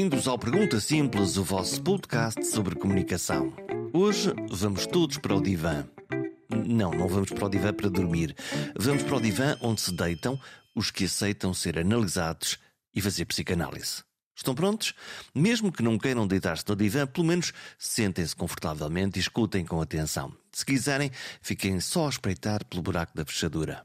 bem-vindos ao Pergunta Simples, o vosso podcast sobre comunicação. Hoje vamos todos para o divã. Não, não vamos para o divã para dormir. Vamos para o divã onde se deitam os que aceitam ser analisados e fazer psicanálise. Estão prontos? Mesmo que não queiram deitar-se no divã, pelo menos sentem-se confortavelmente e escutem com atenção. Se quiserem, fiquem só a espreitar pelo buraco da fechadura.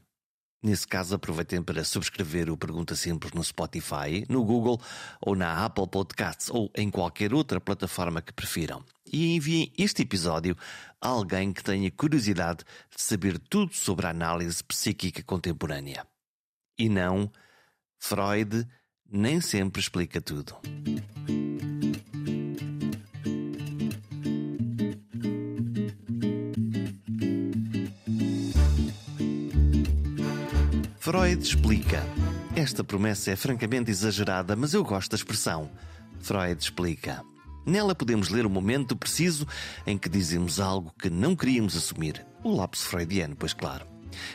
Nesse caso, aproveitem para subscrever o Pergunta Simples no Spotify, no Google ou na Apple Podcasts ou em qualquer outra plataforma que prefiram. E enviem este episódio a alguém que tenha curiosidade de saber tudo sobre a análise psíquica contemporânea. E não, Freud nem sempre explica tudo. Freud explica. Esta promessa é francamente exagerada, mas eu gosto da expressão. Freud explica. Nela podemos ler o momento preciso em que dizemos algo que não queríamos assumir. O lapso freudiano, pois claro.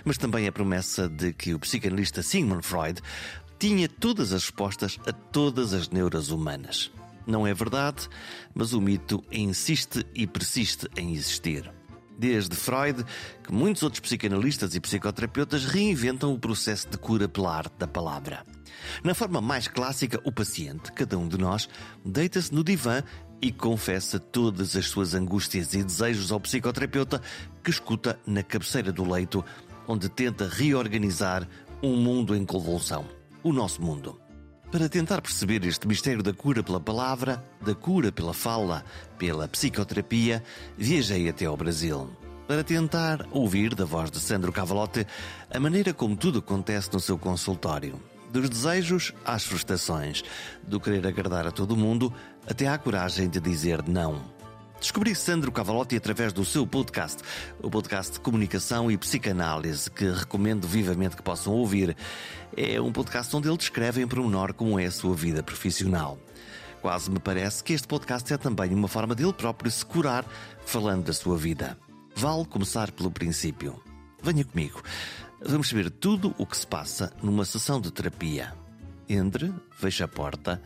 Mas também a promessa de que o psicanalista Sigmund Freud tinha todas as respostas a todas as neuras humanas. Não é verdade, mas o mito insiste e persiste em existir desde Freud, que muitos outros psicanalistas e psicoterapeutas reinventam o processo de cura pela arte da palavra. Na forma mais clássica, o paciente, cada um de nós, deita-se no divã e confessa todas as suas angústias e desejos ao psicoterapeuta que escuta na cabeceira do leito, onde tenta reorganizar um mundo em convulsão. O nosso mundo. Para tentar perceber este mistério da cura pela palavra, da cura pela fala, pela psicoterapia, viajei até ao Brasil. Para tentar ouvir da voz de Sandro Cavalote a maneira como tudo acontece no seu consultório. Dos desejos às frustrações, do querer agradar a todo mundo até à coragem de dizer não. Descobri Sandro Cavalotti através do seu podcast, o podcast de comunicação e psicanálise, que recomendo vivamente que possam ouvir. É um podcast onde ele descreve em pormenor como é a sua vida profissional. Quase me parece que este podcast é também uma forma dele próprio se curar falando da sua vida. Vale começar pelo princípio. Venha comigo. Vamos saber tudo o que se passa numa sessão de terapia. Entre, feche a porta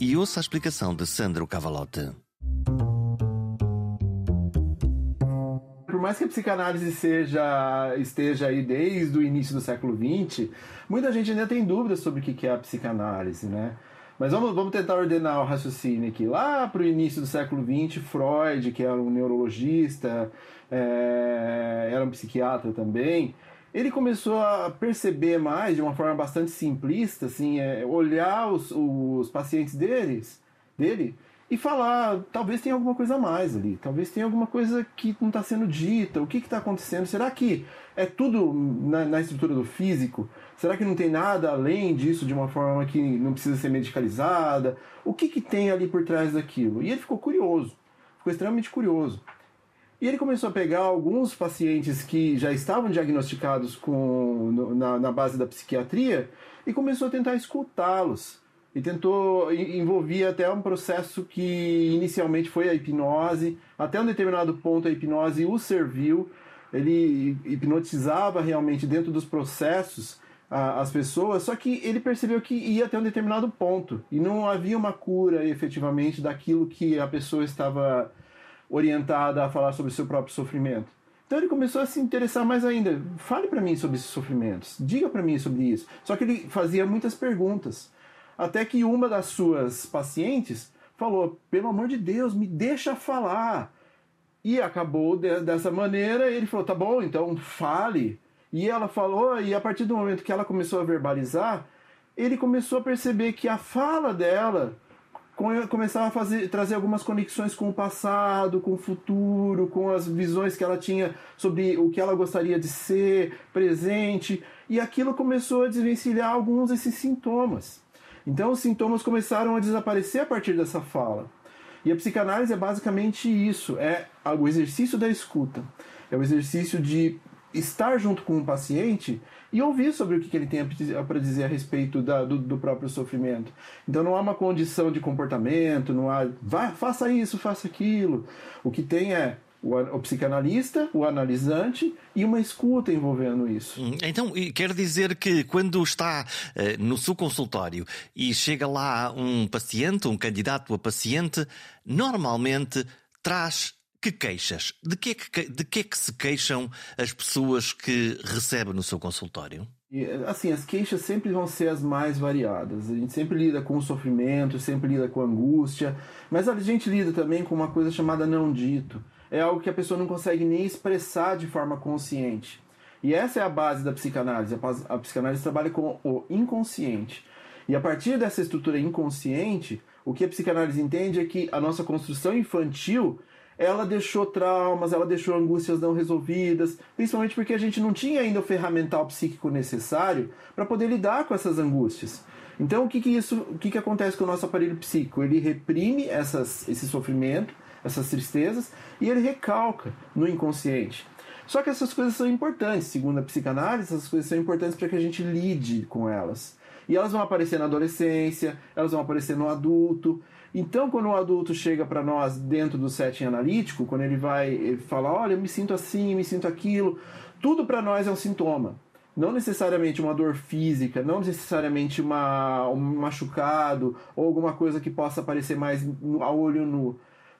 e ouça a explicação de Sandro Cavalotti. Por mais que a psicanálise seja, esteja aí desde o início do século XX, muita gente ainda tem dúvidas sobre o que é a psicanálise, né? Mas vamos, vamos tentar ordenar o raciocínio aqui. Lá para o início do século XX, Freud, que era um neurologista, é, era um psiquiatra também, ele começou a perceber mais, de uma forma bastante simplista, assim, é, olhar os, os pacientes deles, dele e falar, talvez tenha alguma coisa a mais ali, talvez tenha alguma coisa que não está sendo dita, o que está acontecendo? Será que é tudo na, na, estrutura do físico? Será que não tem nada além disso de uma forma que não precisa ser medicalizada? O que, que tem ali por trás daquilo? E ele ficou curioso, ficou extremamente curioso. E ele começou a pegar alguns pacientes que já estavam diagnosticados com, na, na base da psiquiatria e começou a tentar escutá-los e tentou envolvia até um processo que inicialmente foi a hipnose, até um determinado ponto a hipnose o serviu, ele hipnotizava realmente dentro dos processos as pessoas, só que ele percebeu que ia até um determinado ponto e não havia uma cura efetivamente daquilo que a pessoa estava orientada a falar sobre o seu próprio sofrimento. Então ele começou a se interessar mais ainda. Fale para mim sobre esses sofrimentos, diga para mim sobre isso. Só que ele fazia muitas perguntas. Até que uma das suas pacientes falou: pelo amor de Deus, me deixa falar. E acabou de, dessa maneira. Ele falou: tá bom, então fale. E ela falou, e a partir do momento que ela começou a verbalizar, ele começou a perceber que a fala dela começava a fazer, trazer algumas conexões com o passado, com o futuro, com as visões que ela tinha sobre o que ela gostaria de ser, presente, e aquilo começou a desvencilhar alguns desses sintomas. Então os sintomas começaram a desaparecer a partir dessa fala. E a psicanálise é basicamente isso: é o exercício da escuta, é o exercício de estar junto com o paciente e ouvir sobre o que ele tem para dizer a respeito da, do, do, próprio sofrimento. Então não há uma condição de comportamento, não há faça isso, faça aquilo. O que tem é o, o, psicanalista, o analisante e uma escuta envolvendo isso. Hum, então, quer dizer que quando está uh, no seu consultório e chega lá um paciente, um candidato a paciente, normalmente traz que queixas? De que, é que, de que é que se queixam as pessoas que recebem no seu consultório? E, assim, as queixas sempre vão ser as mais variadas. A gente sempre lida com o sofrimento, sempre lida com a angústia, mas a gente lida também com uma coisa chamada não dito é algo que a pessoa não consegue nem expressar de forma consciente. E essa é a base da psicanálise. A psicanálise trabalha com o inconsciente. E a partir dessa estrutura inconsciente, o que a psicanálise entende é que a nossa construção infantil ela deixou traumas, ela deixou angústias não resolvidas, principalmente porque a gente não tinha ainda o ferramental psíquico necessário para poder lidar com essas angústias. Então, o que, que isso, o que, que acontece com o nosso aparelho psíquico? Ele reprime essas, esse sofrimento, essas tristezas, e ele recalca no inconsciente. Só que essas coisas são importantes, segundo a psicanálise, essas coisas são importantes para que a gente lide com elas. E elas vão aparecer na adolescência, elas vão aparecer no adulto. Então, quando o adulto chega para nós dentro do setting analítico, quando ele vai falar, olha, eu me sinto assim, me sinto aquilo, tudo para nós é um sintoma. Não necessariamente uma dor física, não necessariamente uma, um machucado ou alguma coisa que possa aparecer mais a olho nu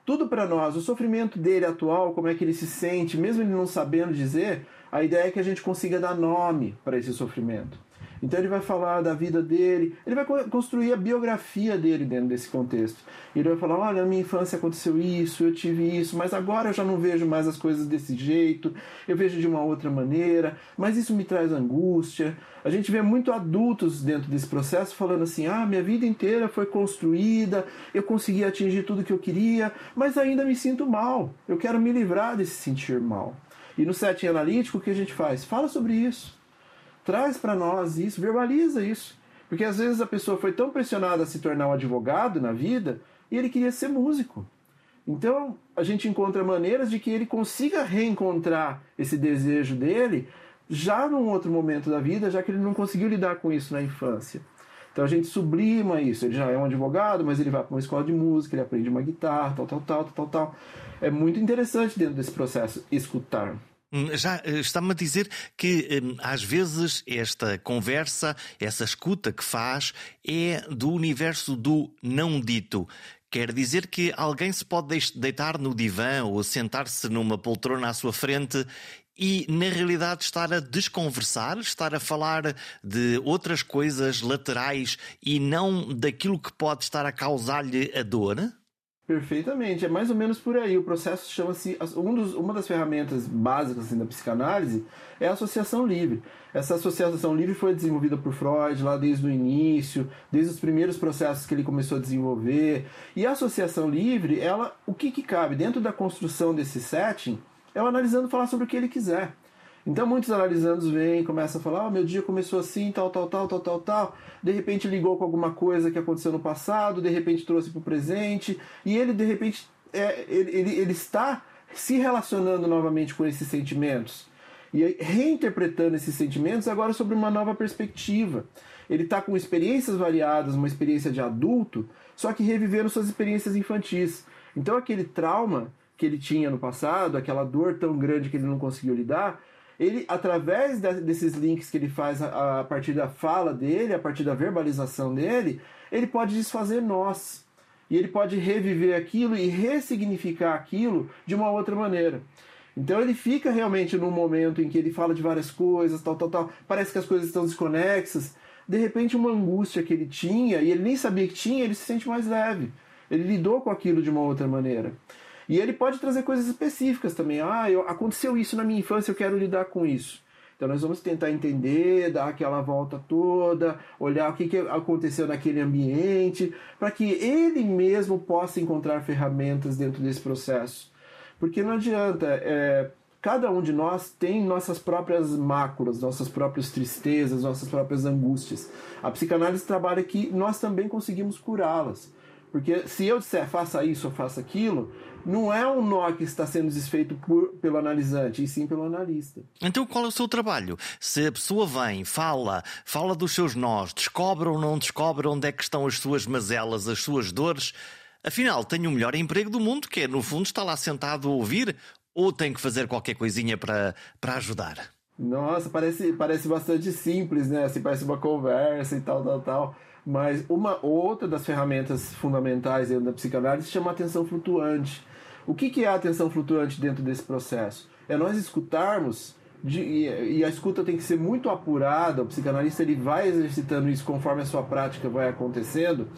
tudo para nós. O sofrimento dele atual, como é que ele se sente, mesmo ele não sabendo dizer, a ideia é que a gente consiga dar nome para esse sofrimento. Então ele vai falar da vida dele, ele vai construir a biografia dele dentro desse contexto. Ele vai falar: olha, na minha infância aconteceu isso, eu tive isso, mas agora eu já não vejo mais as coisas desse jeito, eu vejo de uma outra maneira, mas isso me traz angústia. A gente vê muito adultos dentro desse processo falando assim: ah, minha vida inteira foi construída, eu consegui atingir tudo que eu queria, mas ainda me sinto mal, eu quero me livrar desse sentir mal. E no setting analítico, o que a gente faz? Fala sobre isso traz para nós isso, verbaliza isso. Porque às vezes a pessoa foi tão pressionada a se tornar um advogado na vida e ele queria ser músico. Então a gente encontra maneiras de que ele consiga reencontrar esse desejo dele já num outro momento da vida, já que ele não conseguiu lidar com isso na infância. Então a gente sublima isso. Ele já é um advogado, mas ele vai para uma escola de música, ele aprende uma guitarra, tal, tal, tal, tal, tal. É muito interessante dentro desse processo escutar. Hum, já eh, está-me a dizer que hum, às vezes esta conversa, essa escuta que faz, é do universo do não dito. Quer dizer que alguém se pode deitar no divã ou sentar-se numa poltrona à sua frente e, na realidade, estar a desconversar, estar a falar de outras coisas laterais e não daquilo que pode estar a causar-lhe a dor? Perfeitamente, é mais ou menos por aí. O processo chama-se. Um uma das ferramentas básicas assim, da psicanálise é a associação livre. Essa associação livre foi desenvolvida por Freud lá desde o início, desde os primeiros processos que ele começou a desenvolver. E a associação livre, ela, o que, que cabe dentro da construção desse setting, é o analisando falar sobre o que ele quiser. Então muitos analisandos vêm, começam a falar, oh, meu dia começou assim, tal, tal, tal, tal, tal, tal. De repente ligou com alguma coisa que aconteceu no passado, de repente trouxe para o presente, e ele de repente é, ele, ele, ele está se relacionando novamente com esses sentimentos e reinterpretando esses sentimentos agora sobre uma nova perspectiva. Ele está com experiências variadas, uma experiência de adulto, só que revivendo suas experiências infantis. Então aquele trauma que ele tinha no passado, aquela dor tão grande que ele não conseguiu lidar, ele, através de, desses links que ele faz a, a, partir da fala dele, a partir da verbalização dele, ele pode desfazer nós. E ele pode reviver aquilo e ressignificar aquilo de uma outra maneira. Então ele fica realmente num momento em que ele fala de várias coisas, tal, tal, tal. Parece que as coisas estão desconexas. De repente, uma angústia que ele tinha, e ele nem sabia que tinha, ele se sente mais leve. Ele lidou com aquilo de uma outra maneira. E ele pode trazer coisas específicas também. Ah, eu, aconteceu isso na minha infância, eu quero lidar com isso. Então nós vamos tentar entender, dar aquela volta toda, olhar o que, que aconteceu naquele ambiente, para que ele mesmo possa encontrar ferramentas dentro desse processo. Porque não adianta, é, cada um de nós tem nossas próprias máculas, nossas próprias tristezas, nossas próprias angústias. A psicanálise trabalha que nós também conseguimos curá-las. Porque se eu disser faça isso ou faça aquilo, não é um nó que está sendo desfeito por, pelo analisante, e sim pelo analista. Então qual é o seu trabalho? Se a pessoa vem, fala, fala dos seus nós, descobre ou não descobre onde é que estão as suas mazelas, as suas dores, afinal tem o melhor emprego do mundo, que é no fundo estar lá sentado a ouvir ou tem que fazer qualquer coisinha para, para ajudar? Nossa, parece, parece bastante simples, né? Assim, parece uma conversa e tal, tal, tal. Mas uma outra das ferramentas fundamentais dentro da psicanálise se chama atenção flutuante. O que, que é a atenção flutuante dentro desse processo? É nós escutarmos de, e, a escuta tem que ser muito apurada. O psicanalista ele vai exercitando isso conforme a sua prática vai acontecendo,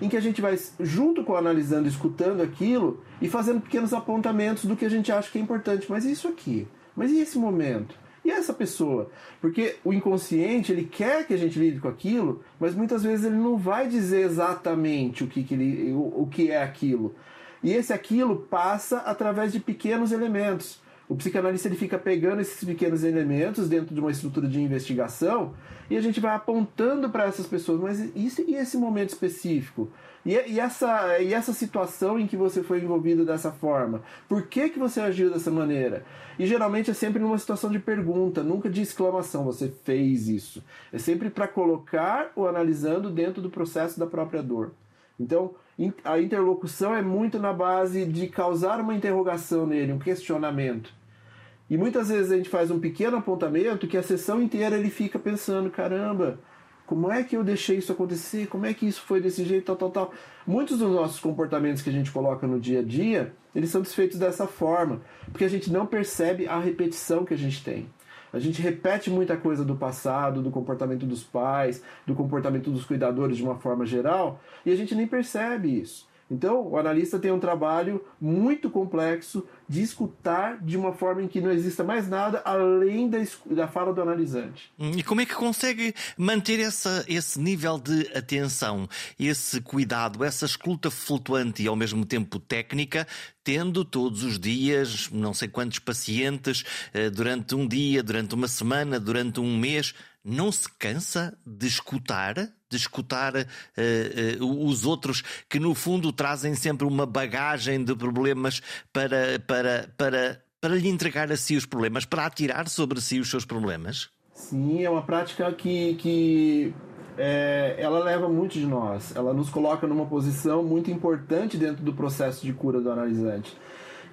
em que a gente vai junto com analisando, escutando aquilo e fazendo pequenos apontamentos do que a gente acha que é importante. Mas isso aqui? Mas e esse momento? E essa pessoa? Porque o inconsciente, ele quer que a gente lide com aquilo, mas muitas vezes ele não vai dizer exatamente o que, que, ele, o, o que é aquilo. E esse aquilo passa através de pequenos elementos. O psicanalista ele fica pegando esses pequenos elementos dentro de uma estrutura de investigação e a gente vai apontando para essas pessoas, mas isso e esse momento específico? E, e, essa, e essa situação em que você foi envolvido dessa forma? Por que, que você agiu dessa maneira? E geralmente é sempre numa situação de pergunta, nunca de exclamação, você fez isso. É sempre para colocar o analisando dentro do processo da própria dor. Então, a interlocução é muito na base de causar uma interrogação nele, um questionamento. E muitas vezes a gente faz um pequeno apontamento que a sessão inteira ele fica pensando: caramba, como é que eu deixei isso acontecer? Como é que isso foi desse jeito, tal, tal, tal. Muitos dos nossos comportamentos que a gente coloca no dia a dia, eles são desfeitos dessa forma, porque a gente não percebe a repetição que a gente tem. A gente repete muita coisa do passado, do comportamento dos pais, do comportamento dos cuidadores de uma forma geral, e a gente nem percebe isso. Então, o analista tem um trabalho muito complexo de escutar de uma forma em que não exista mais nada além da, da fala do analisante. Hum, e como é que consegue manter essa, esse nível de atenção, esse cuidado, essa escuta flutuante e ao mesmo tempo técnica, tendo todos os dias não sei quantos pacientes eh, durante um dia, durante uma semana, durante um mês? Não se cansa de escutar? De escutar uh, uh, os outros que no fundo trazem sempre uma bagagem de problemas para, para, para, para lhe entregar a si os problemas, para atirar sobre si os seus problemas? Sim, é uma prática que, que é, ela leva muito de nós. Ela nos coloca numa posição muito importante dentro do processo de cura do analisante.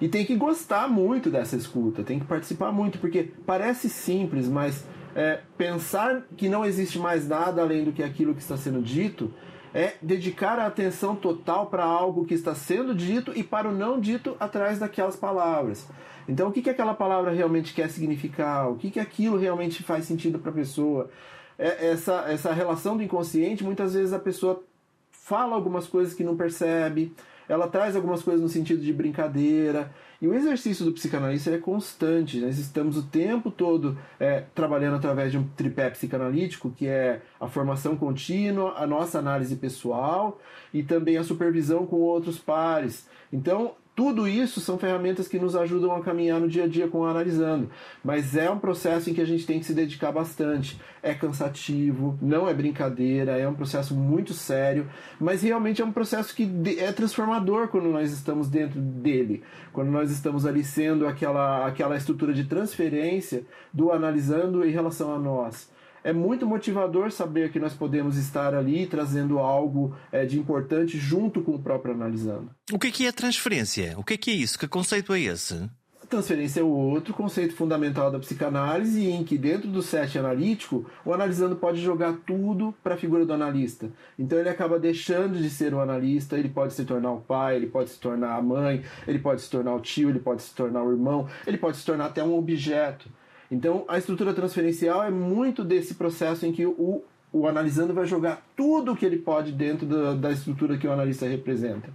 E tem que gostar muito dessa escuta, tem que participar muito, porque parece simples, mas é, pensar que não existe mais nada além do que aquilo que está sendo dito é dedicar a atenção total para algo que está sendo dito e para o não dito atrás daquelas palavras. Então, o que, que aquela palavra realmente quer significar? O que, que aquilo realmente faz sentido para a pessoa? É, essa, essa relação do inconsciente, muitas vezes a pessoa fala algumas coisas que não percebe, ela traz algumas coisas no sentido de brincadeira. E o exercício do psicanalista é constante. Nós estamos o tempo todo é, trabalhando através de um tripé psicanalítico, que é a formação contínua, a nossa análise pessoal e também a supervisão com outros pares. Então, tudo isso são ferramentas que nos ajudam a caminhar no dia a dia com o analisando, mas é um processo em que a gente tem que se dedicar bastante. É cansativo, não é brincadeira, é um processo muito sério, mas realmente é um processo que é transformador quando nós estamos dentro dele, quando nós estamos ali sendo aquela, aquela estrutura de transferência do analisando em relação a nós é muito motivador saber que nós podemos estar ali trazendo algo é, de importante junto com o próprio analisando. O que é, é transferência? O que é, que é isso? Que conceito é esse? A transferência é o outro conceito fundamental da psicanálise, em que dentro do set analítico, o analisando pode jogar tudo para a figura do analista. Então ele acaba deixando de ser o analista, ele pode se tornar o pai, ele pode se tornar a mãe, ele pode se tornar o tio, ele pode se tornar o irmão, ele pode se tornar até um objeto. Então, a estrutura transferencial é muito desse processo em que o, o analisando vai jogar tudo o que ele pode dentro da, da estrutura que o analista representa.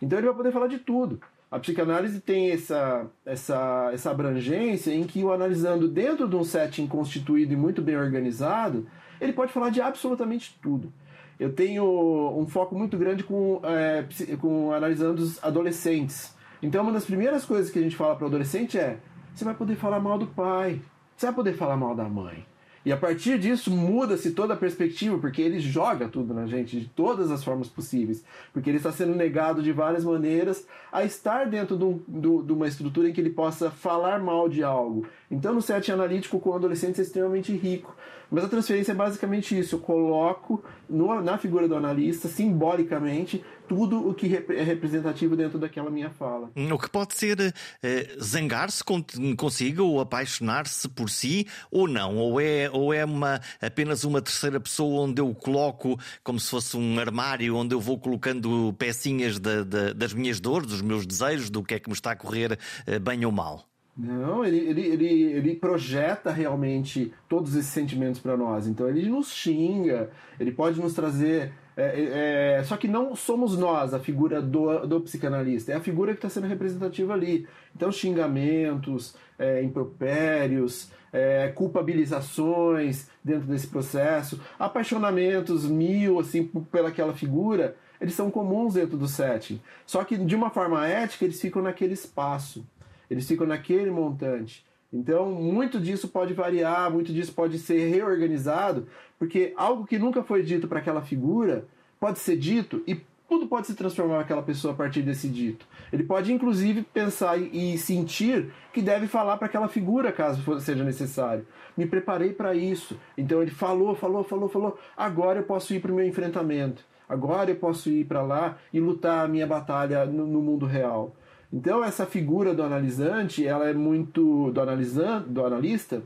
Então, ele vai poder falar de tudo. A psicanálise tem essa, essa, essa abrangência em que o analisando dentro de um setting constituído e muito bem organizado, ele pode falar de absolutamente tudo. Eu tenho um foco muito grande com, é, com analisando os adolescentes. Então, uma das primeiras coisas que a gente fala para o adolescente é: você vai poder falar mal do pai, você vai poder falar mal da mãe. E a partir disso muda-se toda a perspectiva, porque ele joga tudo na gente de todas as formas possíveis. Porque ele está sendo negado de várias maneiras a estar dentro de, um, de uma estrutura em que ele possa falar mal de algo. Então, no set analítico com adolescentes é extremamente rico. Mas a transferência é basicamente isso: eu coloco no, na figura do analista, simbolicamente, tudo o que é representativo dentro daquela minha fala. O que pode ser eh, zangar-se consigo ou apaixonar-se por si ou não? Ou é, ou é uma, apenas uma terceira pessoa onde eu coloco como se fosse um armário onde eu vou colocando pecinhas de, de, das minhas dores, dos meus desejos, do que é que me está a correr eh, bem ou mal? Não, ele, ele, ele, ele projeta realmente todos esses sentimentos para nós. Então ele nos xinga, ele pode nos trazer. É, é, só que não somos nós a figura do, do psicanalista, é a figura que está sendo representativa ali. Então, xingamentos, é, impropérios, é, culpabilizações dentro desse processo, apaixonamentos mil assim pelaquela figura, eles são comuns dentro do setting. Só que de uma forma ética, eles ficam naquele espaço eles ficam naquele montante. Então, muito disso pode variar, muito disso pode ser reorganizado, porque algo que nunca foi dito para aquela figura pode ser dito e tudo pode se transformar naquela pessoa a partir desse dito. Ele pode, inclusive, pensar e sentir que deve falar para aquela figura, caso seja necessário. Me preparei para isso. Então, ele falou, falou, falou, falou. Agora eu posso ir para o meu enfrentamento. Agora eu posso ir para lá e lutar a minha batalha no, no mundo real. Então essa figura do analisante, ela é muito do analisante, do analista,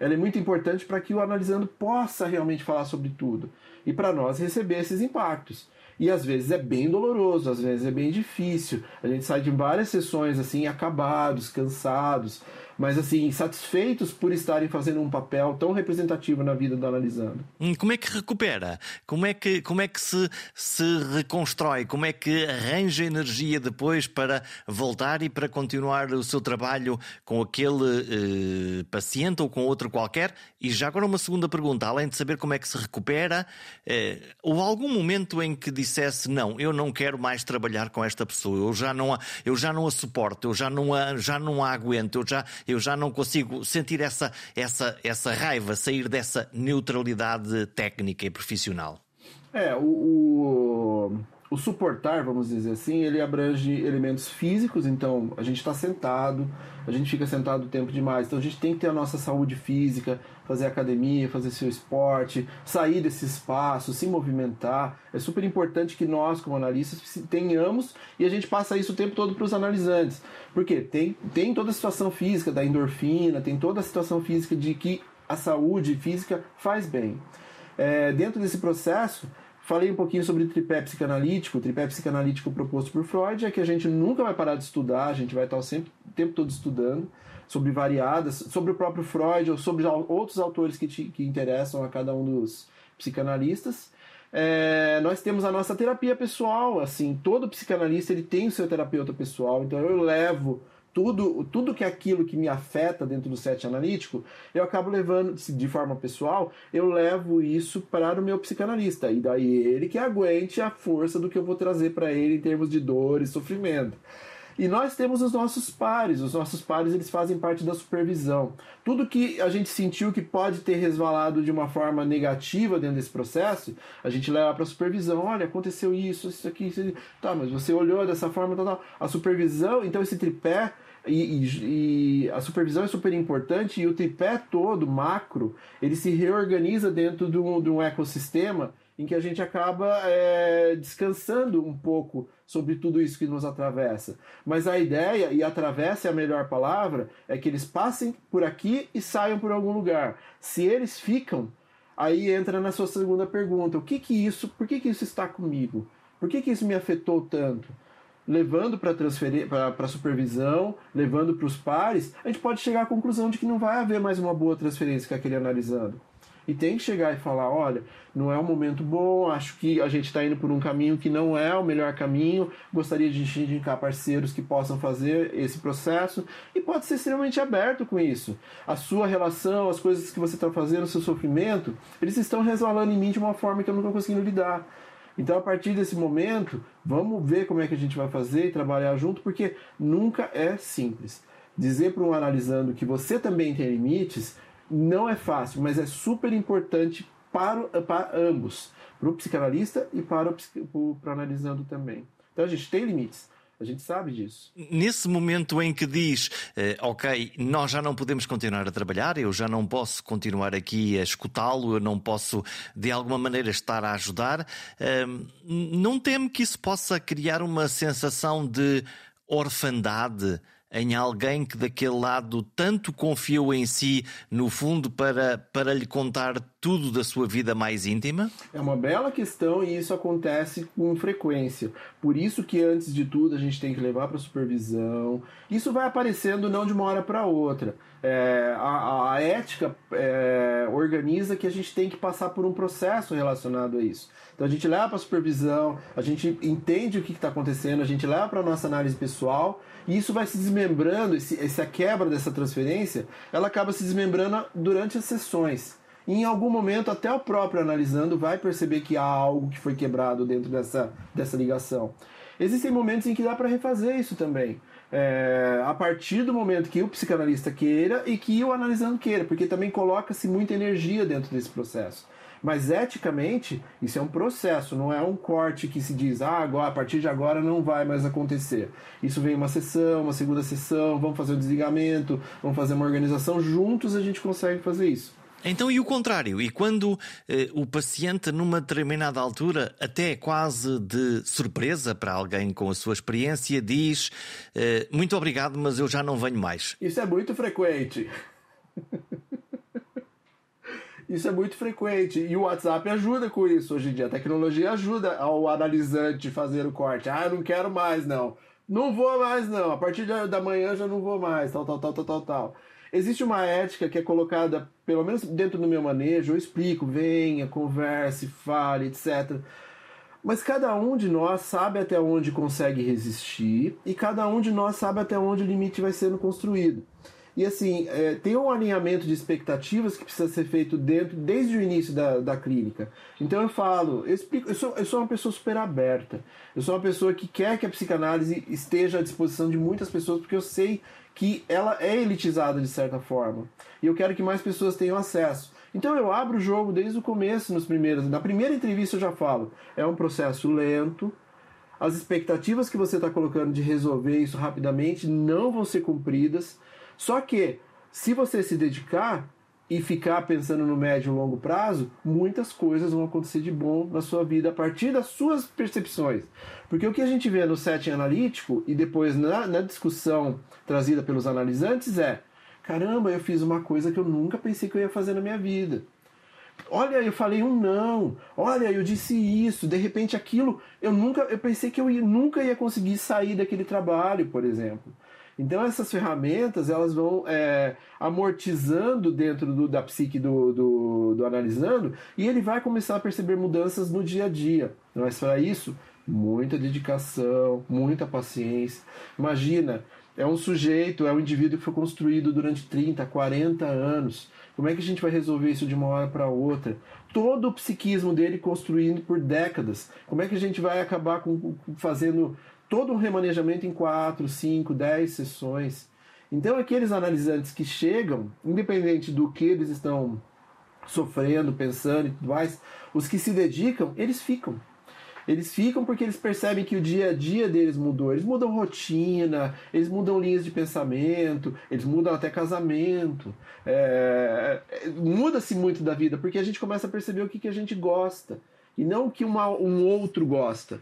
ela é muito importante para que o analisando possa realmente falar sobre tudo e para nós receber esses impactos. E às vezes é bem doloroso, às vezes é bem difícil. A gente sai de várias sessões assim acabados, cansados, mas assim, satisfeitos por estarem fazendo um papel tão representativo na vida do analisando. Hum, como é que recupera? Como é que, como é que se, se reconstrói? Como é que arranja energia depois para voltar e para continuar o seu trabalho com aquele eh, paciente ou com outro qualquer? E já agora uma segunda pergunta, além de saber como é que se recupera, eh, houve algum momento em que dissesse não, eu não quero mais trabalhar com esta pessoa, eu já não a, eu já não a suporto, eu já não a, já não a aguento, eu já, eu já não consigo sentir essa, essa, essa raiva, sair dessa neutralidade técnica e profissional. É, o, o, o suportar, vamos dizer assim, ele abrange elementos físicos, então a gente está sentado, a gente fica sentado tempo demais, então a gente tem que ter a nossa saúde física, fazer academia, fazer seu esporte, sair desse espaço, se movimentar. É super importante que nós, como analistas, tenhamos e a gente passa isso o tempo todo para os analisantes. Porque tem, tem toda a situação física da endorfina, tem toda a situação física de que a saúde física faz bem. É, dentro desse processo, Falei um pouquinho sobre o tripé psicanalítico. O tripé psicanalítico proposto por Freud é que a gente nunca vai parar de estudar, a gente vai estar sempre, o tempo todo estudando sobre variadas, sobre o próprio Freud ou sobre outros autores que, te, que interessam a cada um dos psicanalistas. É, nós temos a nossa terapia pessoal, assim, todo psicanalista ele tem o seu terapeuta pessoal, então eu levo tudo, tudo que é aquilo que me afeta dentro do set analítico, eu acabo levando, de forma pessoal, eu levo isso para o meu psicanalista. E daí ele que aguente a força do que eu vou trazer para ele em termos de dor e sofrimento. E nós temos os nossos pares, os nossos pares eles fazem parte da supervisão. Tudo que a gente sentiu que pode ter resvalado de uma forma negativa dentro desse processo, a gente leva para a supervisão. Olha, aconteceu isso, isso aqui, isso aqui. Tá, mas você olhou dessa forma, tal, tal. A supervisão, então esse tripé e, e, e, a supervisão é super importante e o tripé todo, macro, ele se reorganiza dentro de um, de um ecossistema em que a gente acaba é, descansando um pouco sobre tudo isso que nos atravessa. Mas a ideia, e atravessa é a melhor palavra, é que eles passem por aqui e saiam por algum lugar. Se eles ficam, aí entra na sua segunda pergunta: o que que isso, por que que isso está comigo? Por que que isso me afetou tanto? Levando para transferir para supervisão, levando para os pares, a gente pode chegar à conclusão de que não vai haver mais uma boa transferência com aquele analisando. E tem que chegar e falar, olha, não é um momento bom, acho que a gente está indo por um caminho que não é o melhor caminho, gostaria de indicar parceiros que possam fazer esse processo e pode ser extremamente aberto com isso. A sua relação, as coisas que você está fazendo, o seu sofrimento, eles estão resvalando em mim de uma forma que eu estou conseguindo lidar. Então, a partir desse momento, vamos ver como é que a gente vai fazer e trabalhar junto, porque nunca é simples. Dizer para um analisando que você também tem limites não é fácil, mas é super importante para, para ambos, para o psicanalista e para o, para o analisando também. Então, a gente tem limites. A gente sabe disso. Nesse momento em que diz, eh, ok, nós já não podemos continuar a trabalhar, eu já não posso continuar aqui a escutá-lo, eu não posso de alguma maneira estar a ajudar, eh, não teme que isso possa criar uma sensação de orfandade? Em alguém que daquele lado tanto confiou em si, no fundo, para, para lhe contar tudo da sua vida mais íntima? É uma bela questão e isso acontece com frequência. Por isso que antes de tudo a gente tem que levar para supervisão. Isso vai aparecendo não de uma hora para outra. É, a, a, ética é, organiza que a gente tem que passar por um processo relacionado a isso. Então a gente leva para supervisão, a gente entende o que está acontecendo, a gente leva para nossa análise pessoal e isso vai se desmembrando, esse, essa quebra dessa transferência, ela acaba se desmembrando durante as sessões. E em algum momento, até o próprio analisando vai perceber que há algo que foi quebrado dentro dessa, dessa ligação. Existem momentos em que dá para refazer isso também. É, a partir do momento que o psicanalista queira e que o analisando queira, porque também coloca-se muita energia dentro desse processo. Mas eticamente, isso é um processo, não é um corte que se diz, ah, agora, a partir de agora não vai mais acontecer. Isso vem uma sessão, uma segunda sessão, vamos fazer o um desligamento, vamos fazer uma organização, juntos a gente consegue fazer isso. Então, e o contrário? E quando eh, o paciente, numa determinada altura, até quase de surpresa para alguém com a sua experiência, diz: eh, Muito obrigado, mas eu já não venho mais. Isso é muito frequente. Isso é muito frequente. E o WhatsApp ajuda com isso hoje em dia. A tecnologia ajuda ao analisante fazer o corte. Ah, não quero mais, não. Não vou mais, não. A partir da manhã já não vou mais. Tal, tal, tal, tal, tal, tal. Existe uma ética que é colocada, pelo menos dentro do meu manejo, eu explico, venha, converse, fale, etc. Mas cada um de nós sabe até onde consegue resistir e cada um de nós sabe até onde o limite vai sendo construído. E assim, é, tem um alinhamento de expectativas que precisa ser feito dentro, desde o início da, da clínica. Então eu falo, eu, explico, eu, sou, eu sou uma pessoa super aberta. Eu sou uma pessoa que quer que a psicanálise esteja à disposição de muitas pessoas, porque eu sei que ela é elitizada de certa forma. E eu quero que mais pessoas tenham acesso. Então eu abro o jogo desde o começo, nos primeiros. Na primeira entrevista eu já falo, é um processo lento. As expectativas que você está colocando de resolver isso rapidamente não vão ser cumpridas. Só que, se você se dedicar e ficar pensando no médio e longo prazo, muitas coisas vão acontecer de bom na sua vida a partir das suas percepções. Porque o que a gente vê no setting analítico e depois na, na discussão trazida pelos analisantes é: caramba, eu fiz uma coisa que eu nunca pensei que eu ia fazer na minha vida. Olha, eu falei um não. Olha, eu disse isso. De repente, aquilo eu nunca, eu pensei que eu ia, nunca ia conseguir sair daquele trabalho, por exemplo. Então essas ferramentas elas vão é, amortizando dentro do, da psique do, do, do, analisando e ele vai começar a perceber mudanças no dia a dia. Mas para isso, muita dedicação, muita paciência. Imagina, é um sujeito, é um indivíduo que foi construído durante 30, 40 anos. Como é que a gente vai resolver isso de uma hora para outra? Todo o psiquismo dele construído por décadas. Como é que a gente vai acabar com, fazendo todo um remanejamento em quatro, cinco, dez sessões. Então, aqueles analisantes que chegam, independente do que eles estão sofrendo, pensando e tudo mais, os que se dedicam, eles ficam. Eles ficam porque eles percebem que o dia a dia deles mudou. Eles mudam rotina, eles mudam linhas de pensamento, eles mudam até casamento. É Muda-se muito da vida porque a gente começa a perceber o que, que a gente gosta e não o que uma, um outro gosta.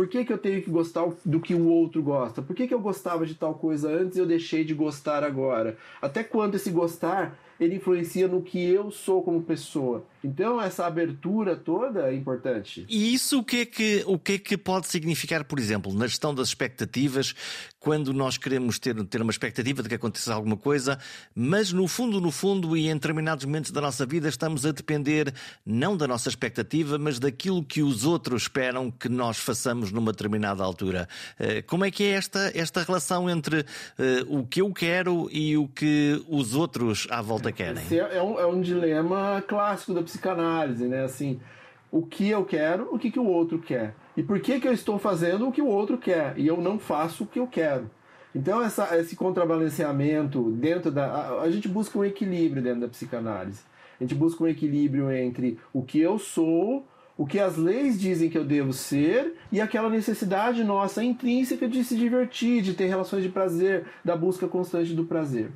Por que, que eu tenho que gostar do que o outro gosta? Por que, que eu gostava de tal coisa antes e eu deixei de gostar agora? Até quando esse gostar ele influencia no que eu sou como pessoa? Então essa abertura toda é importante. E isso o que é que, o que, é que pode significar, por exemplo, na gestão das expectativas, quando nós queremos ter, ter uma expectativa de que aconteça alguma coisa, mas no fundo, no fundo e em determinados momentos da nossa vida estamos a depender não da nossa expectativa, mas daquilo que os outros esperam que nós façamos numa determinada altura. Eh, como é que é esta, esta relação entre uh, o que eu quero e o que os outros à volta querem? Esse é, é um, é um dilema clássico da psicanálise, né? Assim, o que eu quero, o que, que o outro quer. E por que, que eu estou fazendo o que o outro quer e eu não faço o que eu quero. Então, essa, esse contrabalanceamento dentro da. A, a gente busca um equilíbrio dentro da psicanálise. A gente busca um equilíbrio entre o que eu sou, o que as leis dizem que eu devo ser e aquela necessidade nossa intrínseca de se divertir, de ter relações de prazer, da busca constante do prazer.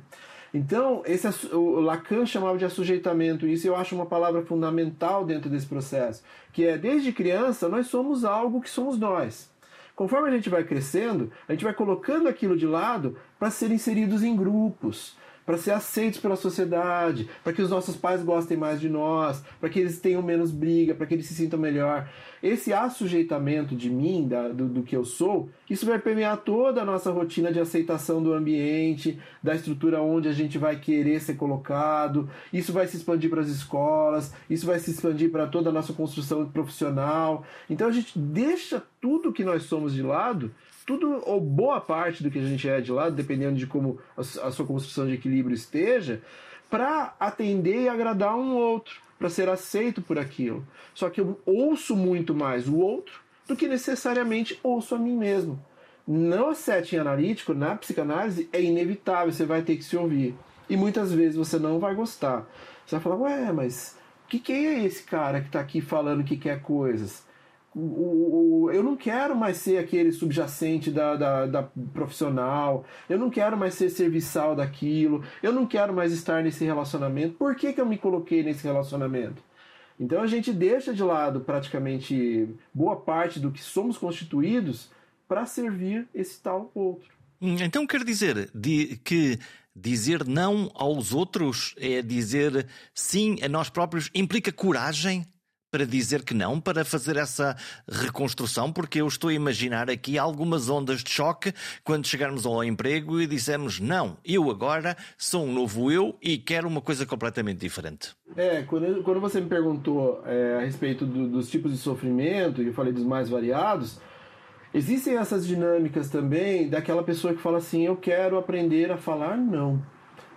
Então, esse, o Lacan chamava de assujeitamento, e isso eu acho uma palavra fundamental dentro desse processo, que é, desde criança, nós somos algo que somos nós. Conforme a gente vai crescendo, a gente vai colocando aquilo de lado para ser inseridos em grupos, para ser aceitos pela sociedade, para que os nossos pais gostem mais de nós, para que eles tenham menos briga, para que eles se sintam melhor. Esse assujeitamento de mim, da, do, do, que eu sou, isso vai permear toda a nossa rotina de aceitação do ambiente, da estrutura onde a gente vai querer ser colocado. Isso vai se expandir para as escolas, isso vai se expandir para toda a nossa construção profissional. Então a gente deixa tudo que nós somos de lado tudo ou boa parte do que a gente é de lado, dependendo de como a, sua construção de equilíbrio esteja, para atender e agradar um outro, para ser aceito por aquilo. Só que eu ouço muito mais o outro do que necessariamente ouço a mim mesmo. No setting analítico, na psicanálise, é inevitável, você vai ter que se ouvir. E muitas vezes você não vai gostar. Você vai falar, ué, mas que, que é esse cara que está aqui falando que quer coisas? O, o, eu não quero mais ser aquele subjacente da, da, da, profissional, eu não quero mais ser serviçal daquilo, eu não quero mais estar nesse relacionamento. Por que, que eu me coloquei nesse relacionamento? Então a gente deixa de lado praticamente boa parte do que somos constituídos para servir esse tal outro. Hum, então quer dizer de, que dizer não aos outros é dizer sim a nós próprios implica coragem? Para dizer que não, para fazer essa reconstrução, porque eu estou a imaginar aqui algumas ondas de choque quando chegarmos ao emprego e dissermos não, eu agora sou um novo eu e quero uma coisa completamente diferente. É, quando, quando você me perguntou é, a respeito do, dos tipos de sofrimento, e eu falei dos mais variados, existem essas dinâmicas também daquela pessoa que fala assim: eu quero aprender a falar não.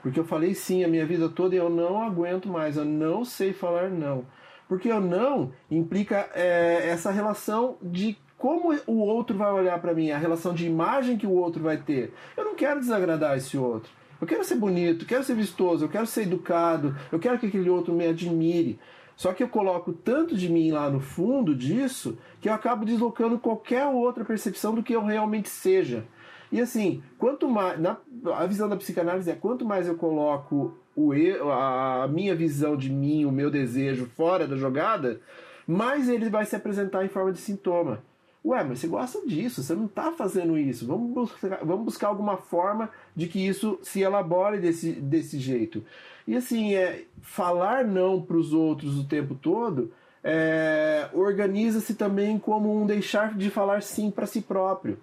Porque eu falei sim a minha vida toda e eu não aguento mais, eu não sei falar não. Porque o não implica é, essa relação de como o outro vai olhar para mim, a relação de imagem que o outro vai ter. Eu não quero desagradar esse outro. Eu quero ser bonito, quero ser vistoso, eu quero ser educado, eu quero que aquele outro me admire. Só que eu coloco tanto de mim lá no fundo disso que eu acabo deslocando qualquer outra percepção do que eu realmente seja. E assim, quanto mais. Na, a visão da psicanálise é quanto mais eu coloco o eu, a minha visão de mim, o meu desejo fora da jogada, mais ele vai se apresentar em forma de sintoma. Ué, mas você gosta disso, você não está fazendo isso. Vamos buscar, vamos buscar alguma forma de que isso se elabore desse, desse jeito. E assim, é, falar não para os outros o tempo todo é, organiza-se também como um deixar de falar sim para si próprio.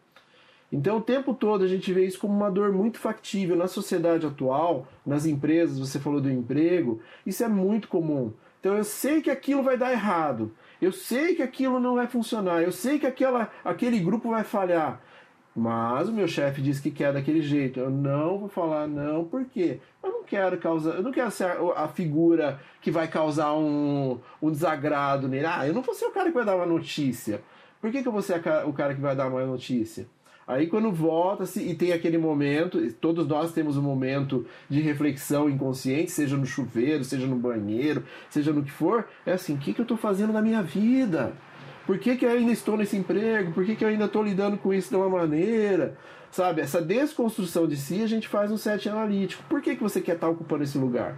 Então, o tempo todo a gente vê isso como uma dor muito factível na sociedade atual, nas empresas, você falou do emprego, isso é muito comum. Então, eu sei que aquilo vai dar errado, eu sei que aquilo não vai funcionar, eu sei que aquela, aquele grupo vai falhar, mas o meu chefe diz que quer daquele jeito. Eu não vou falar não, por quê? Eu não quero causar, eu não quero ser a, a figura que vai causar um, um desagrado nele. Ah, eu não vou ser o cara que vai dar uma notícia. Por que, que eu vou ser a, o cara que vai dar uma notícia? Aí quando volta-se e tem aquele momento, todos nós temos um momento de reflexão inconsciente, seja no chuveiro, seja no banheiro, seja no que for, é assim, o que, que eu estou fazendo na minha vida? Por que, que eu ainda estou nesse emprego? Por que, que eu ainda estou lidando com isso de uma maneira? Sabe, essa desconstrução de si a gente faz um set analítico. Por que, que você quer estar ocupando esse lugar?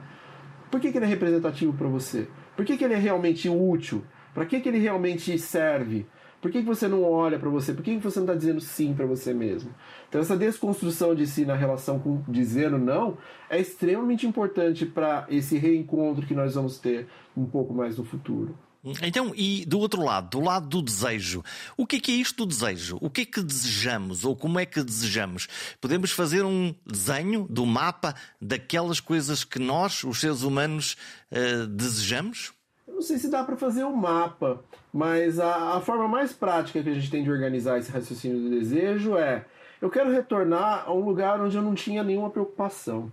Por que, que ele é representativo para você? Por que, que ele é realmente útil? Para que, que ele realmente serve? Por que, que você não olha para você? Por que, que você não está dizendo sim para você mesmo? Então, essa desconstrução de si na relação com dizendo não é extremamente importante para esse reencontro que nós vamos ter um pouco mais no futuro. Então, e do outro lado, do lado do desejo, o que é, que é isto do desejo? O que é que desejamos ou como é que desejamos? Podemos fazer um desenho do mapa daquelas coisas que nós, os seres humanos, uh, desejamos? Não sei se dá para fazer um mapa, mas a, a, forma mais prática que a gente tem de organizar esse raciocínio do desejo é: eu quero retornar a um lugar onde eu não tinha nenhuma preocupação.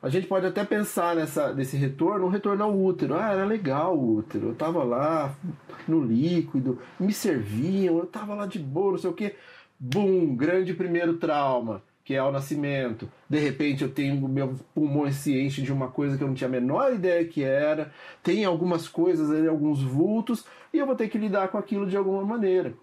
A gente pode até pensar nessa, nesse retorno, um retorno ao útero. Ah, era legal o útero. Eu estava lá no líquido, me serviam, eu estava lá de boa, não sei o quê. Bum, grande primeiro trauma. Que é ao nascimento. De repente eu tenho meu pulmão enche de uma coisa que eu não tinha a menor ideia que era. Tem algumas coisas ali, alguns vultos, e eu vou ter que lidar com aquilo de alguma maneira.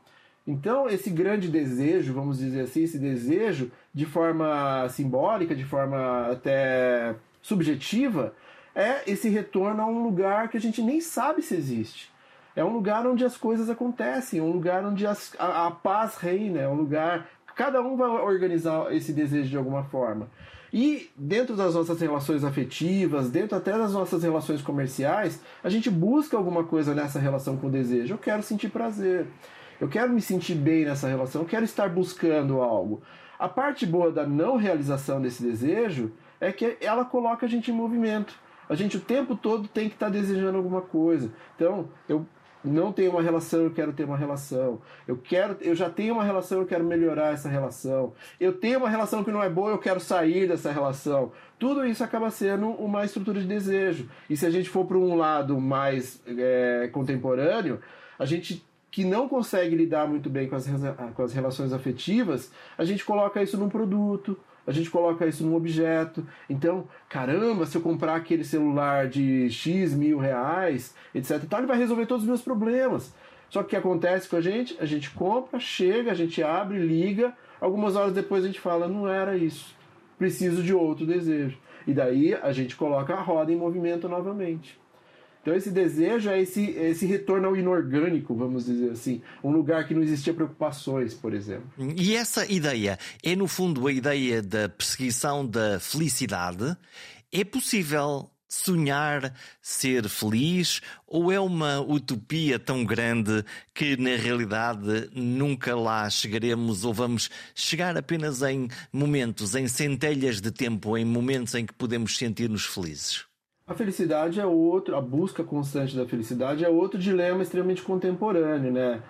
Então, esse grande desejo, vamos dizer assim, esse desejo, de forma simbólica, de forma até subjetiva, é esse retorno a um lugar que a gente nem sabe se existe. É um lugar onde as coisas acontecem, é um lugar onde as, a, a paz reina, é um lugar Cada um vai organizar esse desejo de alguma forma. E dentro das nossas relações afetivas, dentro até das nossas relações comerciais, a gente busca alguma coisa nessa relação com o desejo. Eu quero sentir prazer. Eu quero me sentir bem nessa relação. Eu quero estar buscando algo. A parte boa da não realização desse desejo é que ela coloca a gente em movimento. A gente o tempo todo tem que estar desejando alguma coisa. Então, eu não tenho uma relação, eu quero ter uma relação. Eu quero, eu já tenho uma relação, eu quero melhorar essa relação. Eu tenho uma relação que não é boa, eu quero sair dessa relação. Tudo isso acaba sendo uma estrutura de desejo. E se a gente for para um lado mais é, contemporâneo, a gente que não consegue lidar muito bem com as, com as relações afetivas, a gente coloca isso num produto, a gente coloca isso num objeto. Então, caramba, se eu comprar aquele celular de X mil reais, etc, tal, ele vai resolver todos os meus problemas. Só que o que acontece com a gente? A gente compra, chega, a gente abre, liga, algumas horas depois a gente fala, não era isso. Preciso de outro desejo. E daí a gente coloca a roda em movimento novamente. Então esse desejo é esse, esse retorno ao inorgânico, vamos dizer assim, um lugar que não existia preocupações, por exemplo. E essa ideia é no fundo a ideia da perseguição da felicidade. É possível sonhar ser feliz ou é uma utopia tão grande que na realidade nunca lá chegaremos ou vamos chegar apenas em momentos, em centelhas de tempo, em momentos em que podemos sentir-nos felizes? A felicidade é outro, a busca constante da felicidade é outro dilema extremamente contemporâneo, né?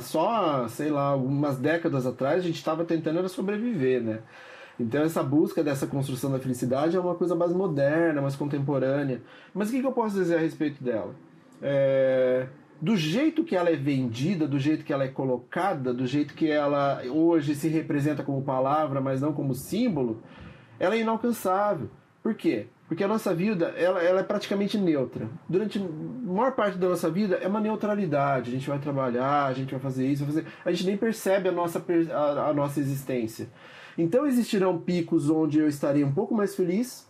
Só, sei lá, algumas décadas atrás a gente estava tentando era sobreviver, né? Então essa busca dessa construção da felicidade é uma coisa mais moderna, mais contemporânea. Mas o que, eu posso dizer a respeito dela? É... Do jeito que ela é vendida, do jeito que ela é colocada, do jeito que ela hoje se representa como palavra, mas não como símbolo, ela é inalcançável. Por quê? Porque a nossa vida ela, ela é praticamente neutra. Durante a maior parte da nossa vida é uma neutralidade. A gente vai trabalhar, a gente vai fazer isso, vai fazer... a gente nem percebe a nossa, a, a nossa existência. Então existirão picos onde eu estarei um pouco mais feliz,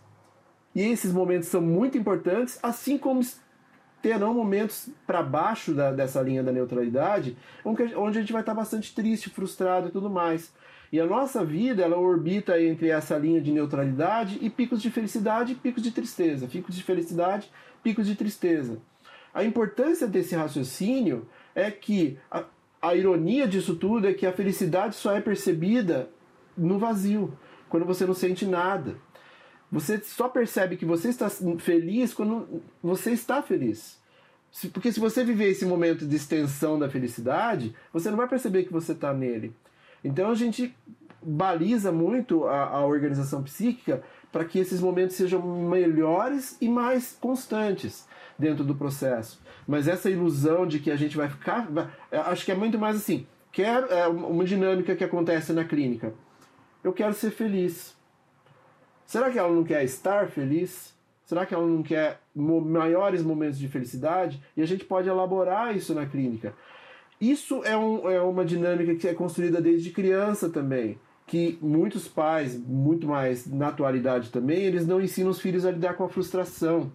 e esses momentos são muito importantes, assim como terão momentos para baixo da, dessa linha da neutralidade, onde a gente vai estar bastante triste, frustrado e tudo mais. E a nossa vida, ela orbita entre essa linha de neutralidade e picos de felicidade e picos de tristeza. Picos de felicidade, picos de tristeza. A importância desse raciocínio é que a, a ironia disso tudo é que a felicidade só é percebida no vazio, quando você não sente nada. Você só percebe que você está feliz quando você está feliz. Porque se você viver esse momento de extensão da felicidade, você não vai perceber que você está nele. Então a gente baliza muito a, a organização psíquica para que esses momentos sejam melhores e mais constantes dentro do processo. Mas essa ilusão de que a gente vai ficar. Acho que é muito mais assim. Quer, é uma dinâmica que acontece na clínica. Eu quero ser feliz. Será que ela não quer estar feliz? Será que ela não quer maiores momentos de felicidade? E a gente pode elaborar isso na clínica. Isso é, um, é uma dinâmica que é construída desde criança também que muitos pais, muito mais na atualidade também, eles não ensinam os filhos a lidar com a frustração.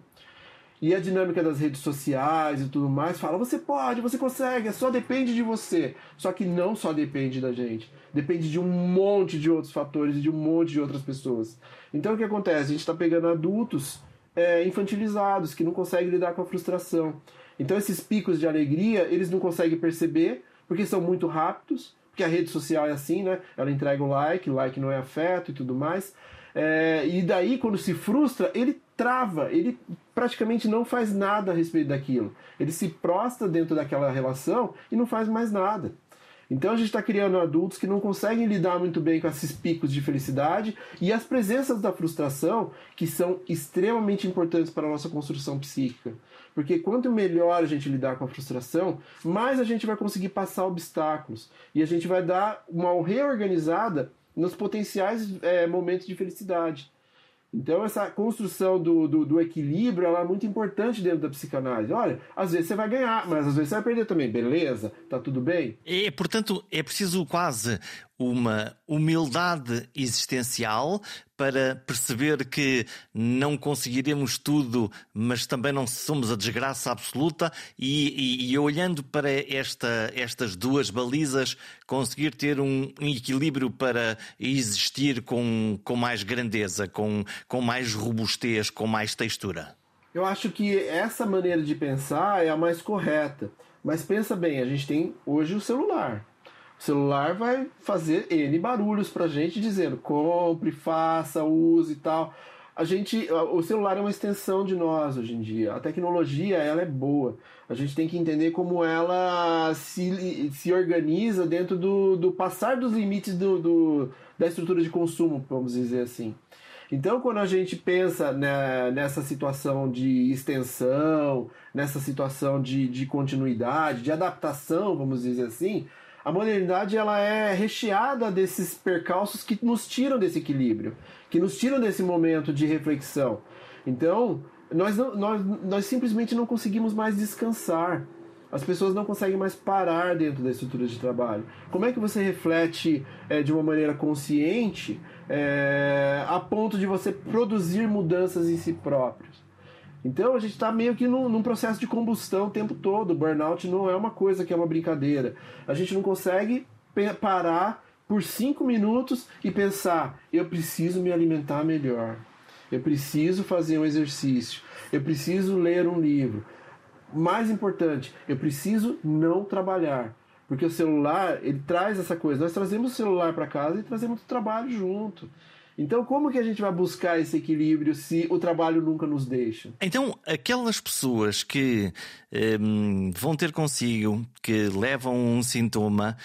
E a dinâmica das redes sociais e tudo mais fala: você pode, você consegue, só depende de você. Só que não só depende da gente, depende de um monte de outros fatores e de um monte de outras pessoas. Então o que acontece? A gente está pegando adultos é, infantilizados que não conseguem lidar com a frustração. Então esses picos de alegria eles não conseguem perceber porque são muito rápidos, porque a rede social é assim, né? Ela entrega o like, like não é afeto e tudo mais. É, e daí, quando se frustra, ele trava, ele praticamente não faz nada a respeito daquilo. Ele se prostra dentro daquela relação e não faz mais nada. Então a gente está criando adultos que não conseguem lidar muito bem com esses picos de felicidade e as presenças da frustração que são extremamente importantes para a nossa construção psíquica. Porque quanto melhor a gente lidar com a frustração, mais a gente vai conseguir passar obstáculos e a gente vai dar uma reorganizada nos potenciais é, momentos de felicidade. Então, essa construção do, do, do, equilíbrio é muito importante dentro da psicanálise. Olha, às vezes você vai ganhar, mas às vezes você vai perder também. Beleza? Tá tudo bem? É, portanto, é preciso quase uma humildade existencial para perceber que não conseguiremos tudo, mas também não somos a desgraça absoluta, e, e, e olhando para esta, estas duas balizas, conseguir ter um, um, equilíbrio para existir com, com mais grandeza, com, com mais robustez, com mais textura. Eu acho que essa maneira de pensar é a mais correta. Mas pensa bem, a gente tem hoje o celular. Celular vai fazer N barulhos pra gente dizendo compre, faça, use e tal. A gente, o celular é uma extensão de nós hoje em dia. A tecnologia, ela é boa. A gente tem que entender como ela se, se organiza dentro do, do passar dos limites do, do, da estrutura de consumo, vamos dizer assim. Então, quando a gente pensa né, nessa situação de extensão, nessa situação de, de continuidade, de adaptação, vamos dizer assim, a modernidade ela é recheada desses percalços que nos tiram desse equilíbrio, que nos tiram desse momento de reflexão. Então, nós, não, nós, nós simplesmente não conseguimos mais descansar. As pessoas não conseguem mais parar dentro da estrutura de trabalho. Como é que você reflete é, de uma maneira consciente é, a ponto de você produzir mudanças em si próprios? Então a gente está meio que num, num, processo de combustão o tempo todo. Burnout não é uma coisa que é uma brincadeira. A gente não consegue parar por cinco minutos e pensar: eu preciso me alimentar melhor, eu preciso fazer um exercício, eu preciso ler um livro. Mais importante, eu preciso não trabalhar. Porque o celular, ele traz essa coisa. Nós trazemos o celular para casa e trazemos o trabalho junto. Então, como que a gente vai buscar esse equilíbrio se o trabalho nunca nos deixa? Então, aquelas pessoas que um, vão ter consigo, que levam um sintoma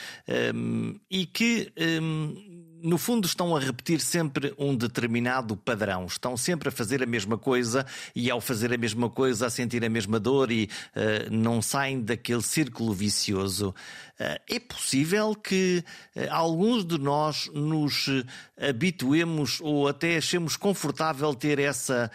um, e que. Um, no fundo, estão a repetir sempre um determinado padrão. Estão sempre a fazer a mesma coisa e, ao fazer a mesma coisa, a sentir a mesma dor e uh, não saem daquele círculo vicioso. Eh, é possível que eh, alguns de nós nos habituemos ou até achemos confortável ter essa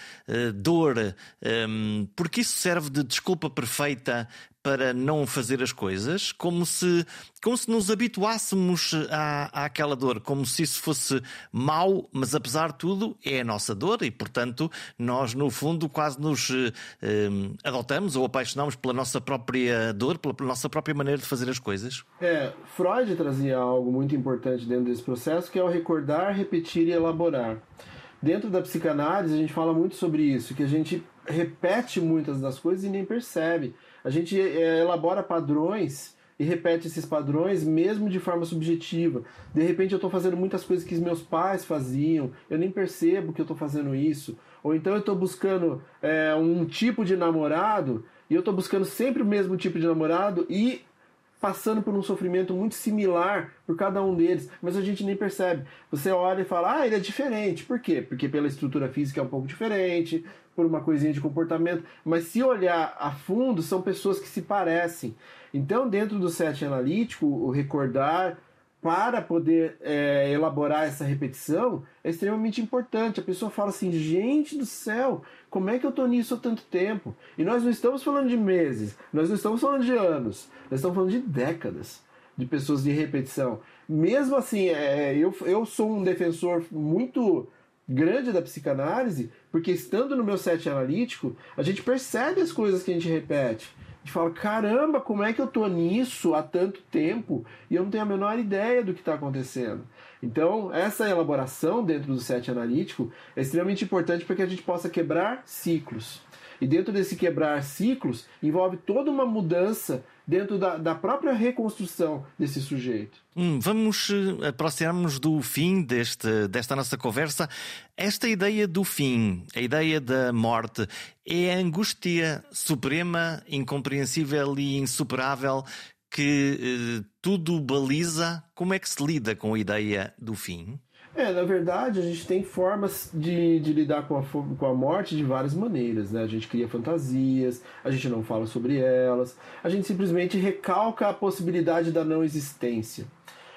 dor, ehm, porque isso serve de desculpa perfeita para não fazer as coisas, como se, como se nos habituássemos à, àquela dor, como se isso fosse mau, mas apesar de tudo é a nossa dor e, portanto, nós no fundo quase nos eh, adotamos ou apaixonamos pela nossa própria dor, pela, pela nossa própria maneira de fazer as coisas. É, Freud trazia algo muito importante dentro desse processo, que é o recordar, repetir e elaborar. Dentro da psicanálise, a gente fala muito sobre isso, que a gente repete muitas das coisas e nem percebe. A gente é, elabora padrões e repete esses padrões mesmo de forma subjetiva. De repente eu estou fazendo muitas coisas que meus pais faziam, eu nem percebo que eu estou fazendo isso. Ou então eu estou buscando é, um tipo de namorado e eu estou buscando sempre o mesmo tipo de namorado e passando por um sofrimento muito similar por cada um deles, mas a gente nem percebe. Você olha e fala, ah, ele é diferente. Por quê? Porque pela estrutura física é um pouco diferente, por uma coisinha de comportamento, mas se olhar a fundo, são pessoas que se parecem. Então, dentro do set analítico, o recordar, para poder é, elaborar essa repetição é extremamente importante. A pessoa fala assim: gente do céu, como é que eu estou nisso há tanto tempo? E nós não estamos falando de meses, nós não estamos falando de anos, nós estamos falando de décadas de pessoas de repetição. Mesmo assim, é, eu, eu sou um defensor muito grande da psicanálise, porque estando no meu set analítico, a gente percebe as coisas que a gente repete gente fala: caramba, como é que eu tô nisso há tanto tempo e eu não tenho a menor ideia do que está acontecendo? Então, essa elaboração dentro do set analítico é extremamente importante para que a gente possa quebrar ciclos. E dentro desse quebrar ciclos, envolve toda uma mudança dentro da, da própria reconstrução desse sujeito. Hum, vamos eh, aproximar-nos do fim deste, desta nossa conversa. Esta ideia do fim, a ideia da morte, é a angústia suprema, incompreensível e insuperável que eh, tudo baliza. Como é que se lida com a ideia do fim? É, na verdade, a gente tem formas de, de lidar com a, com a morte de várias maneiras, né? A gente cria fantasias, a gente não fala sobre elas, a gente simplesmente recalca a possibilidade da não existência.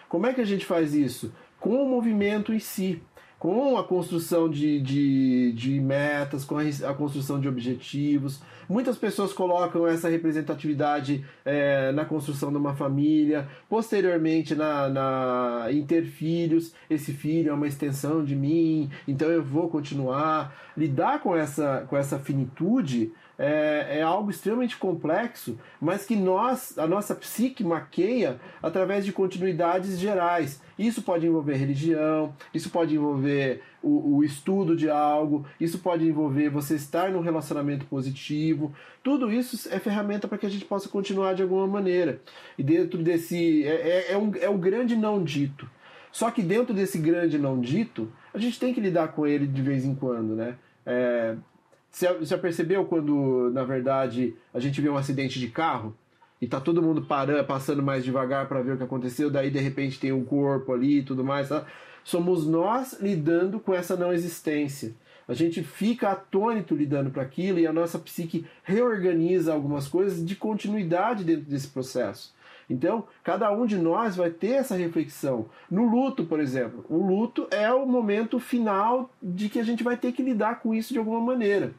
Como é que a gente faz isso? com o movimento em si com a construção de, de, de metas, com a, construção de objetivos. Muitas pessoas colocam essa representatividade é, na construção de uma família, posteriormente na, na, em ter filhos. Esse filho é uma extensão de mim, então eu vou continuar. Lidar com essa, com essa finitude é, é, algo extremamente complexo, mas que nós, a nossa psique maqueia através de continuidades gerais. Isso pode envolver religião, isso pode envolver o, o estudo de algo, isso pode envolver você estar num relacionamento positivo. Tudo isso é ferramenta para que a gente possa continuar de alguma maneira. E dentro desse. É, é, é, um, é o grande não dito. Só que dentro desse grande não dito, a gente tem que lidar com ele de vez em quando, né? É, você já percebeu quando, na verdade, a gente vê um acidente de carro e tá todo mundo parando, passando mais devagar para ver o que aconteceu, daí de repente tem um corpo ali e tudo mais. Somos nós lidando com essa não existência. A gente fica atônito lidando para aquilo e a nossa psique reorganiza algumas coisas de continuidade dentro desse processo. Então, cada um de nós vai ter essa reflexão. No luto, por exemplo, o luto é o momento final de que a gente vai ter que lidar com isso de alguma maneira.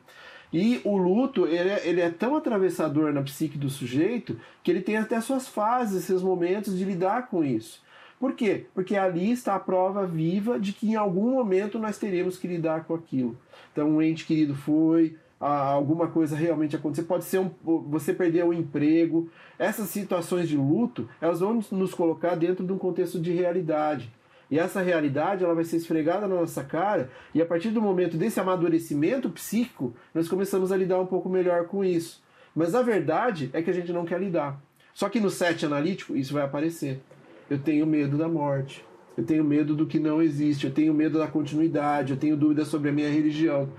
E o luto, ele é, ele é, tão atravessador na psique do sujeito que ele tem até suas fases, seus momentos de lidar com isso. Por quê? Porque ali está a prova viva de que em algum momento nós teremos que lidar com aquilo. Então, um ente querido foi, alguma coisa realmente acontecer, pode ser um, você perder o emprego. Essas situações de luto, elas vão nos colocar dentro de um contexto de realidade. E essa realidade ela vai ser esfregada na nossa cara, e a partir do momento desse amadurecimento psíquico, nós começamos a lidar um pouco melhor com isso. Mas a verdade é que a gente não quer lidar. Só que no set analítico isso vai aparecer. Eu tenho medo da morte. Eu tenho medo do que não existe, eu tenho medo da continuidade, eu tenho dúvidas sobre a minha religião.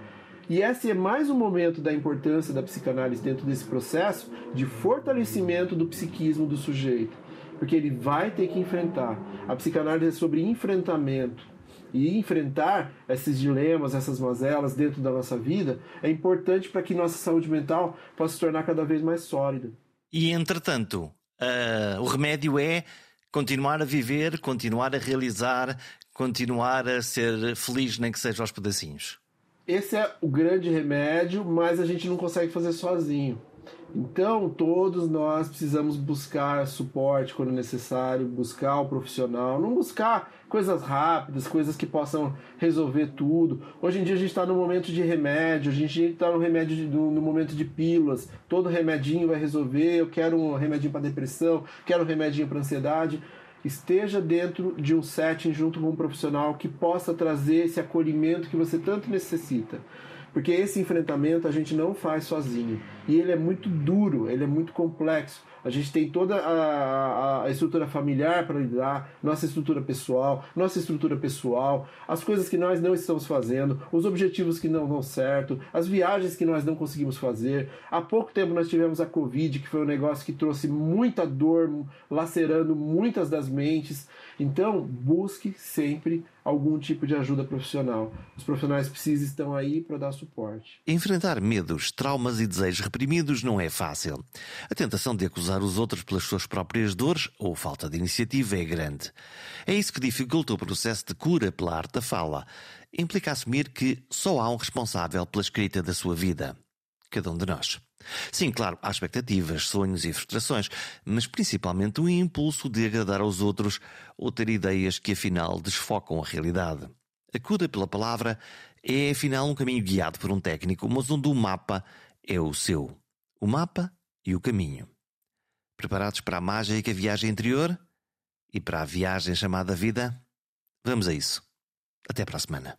E esse é mais um momento da importância da psicanálise dentro desse processo de fortalecimento do psiquismo do sujeito. Porque ele vai ter que enfrentar. A psicanálise é sobre enfrentamento. E enfrentar esses dilemas, essas mazelas dentro da nossa vida é importante para que nossa saúde mental possa se tornar cada vez mais sólida. E entretanto, uh, o remédio é continuar a viver, continuar a realizar, continuar a ser feliz, nem que seja aos pedacinhos esse é o grande remédio, mas a gente não consegue fazer sozinho. Então, todos nós precisamos buscar suporte quando necessário, buscar o profissional, não buscar coisas rápidas, coisas que possam resolver tudo. Hoje em dia a gente está no momento de remédio, a gente está no remédio de, no, no, momento de pílulas. Todo remedinho vai resolver. Eu quero um remedinho para depressão, quero um remedinho para ansiedade esteja dentro de um setting junto com um profissional que possa trazer esse acolhimento que você tanto necessita. Porque esse enfrentamento a gente não faz sozinho. E ele é muito duro, ele é muito complexo. A gente tem toda a, a, estrutura familiar para lidar, nossa estrutura pessoal, nossa estrutura pessoal, as coisas que nós não estamos fazendo, os objetivos que não dão certo, as viagens que nós não conseguimos fazer. Há pouco tempo nós tivemos a Covid, que foi um negócio que trouxe muita dor, lacerando muitas das mentes. Então, busque sempre algum tipo de ajuda profissional. Os profissionais precisam estão aí para dar suporte. Enfrentar medos, traumas e desejos reprimidos não é fácil. A tentação de acusar os outros pelas suas próprias dores ou falta de iniciativa é grande. É isso que dificulta o processo de cura pela arte da fala. Implica assumir que só há um responsável pela escrita da sua vida. Cada um de nós. Sim, claro, há expectativas, sonhos e frustrações, mas principalmente o impulso de agradar aos outros ou ter ideias que afinal desfocam a realidade. A pela palavra é afinal um caminho guiado por um técnico, mas onde o mapa é o seu. O mapa e o caminho. Preparados para a mágica viagem interior? E para a viagem chamada vida? Vamos a isso. Até para a semana.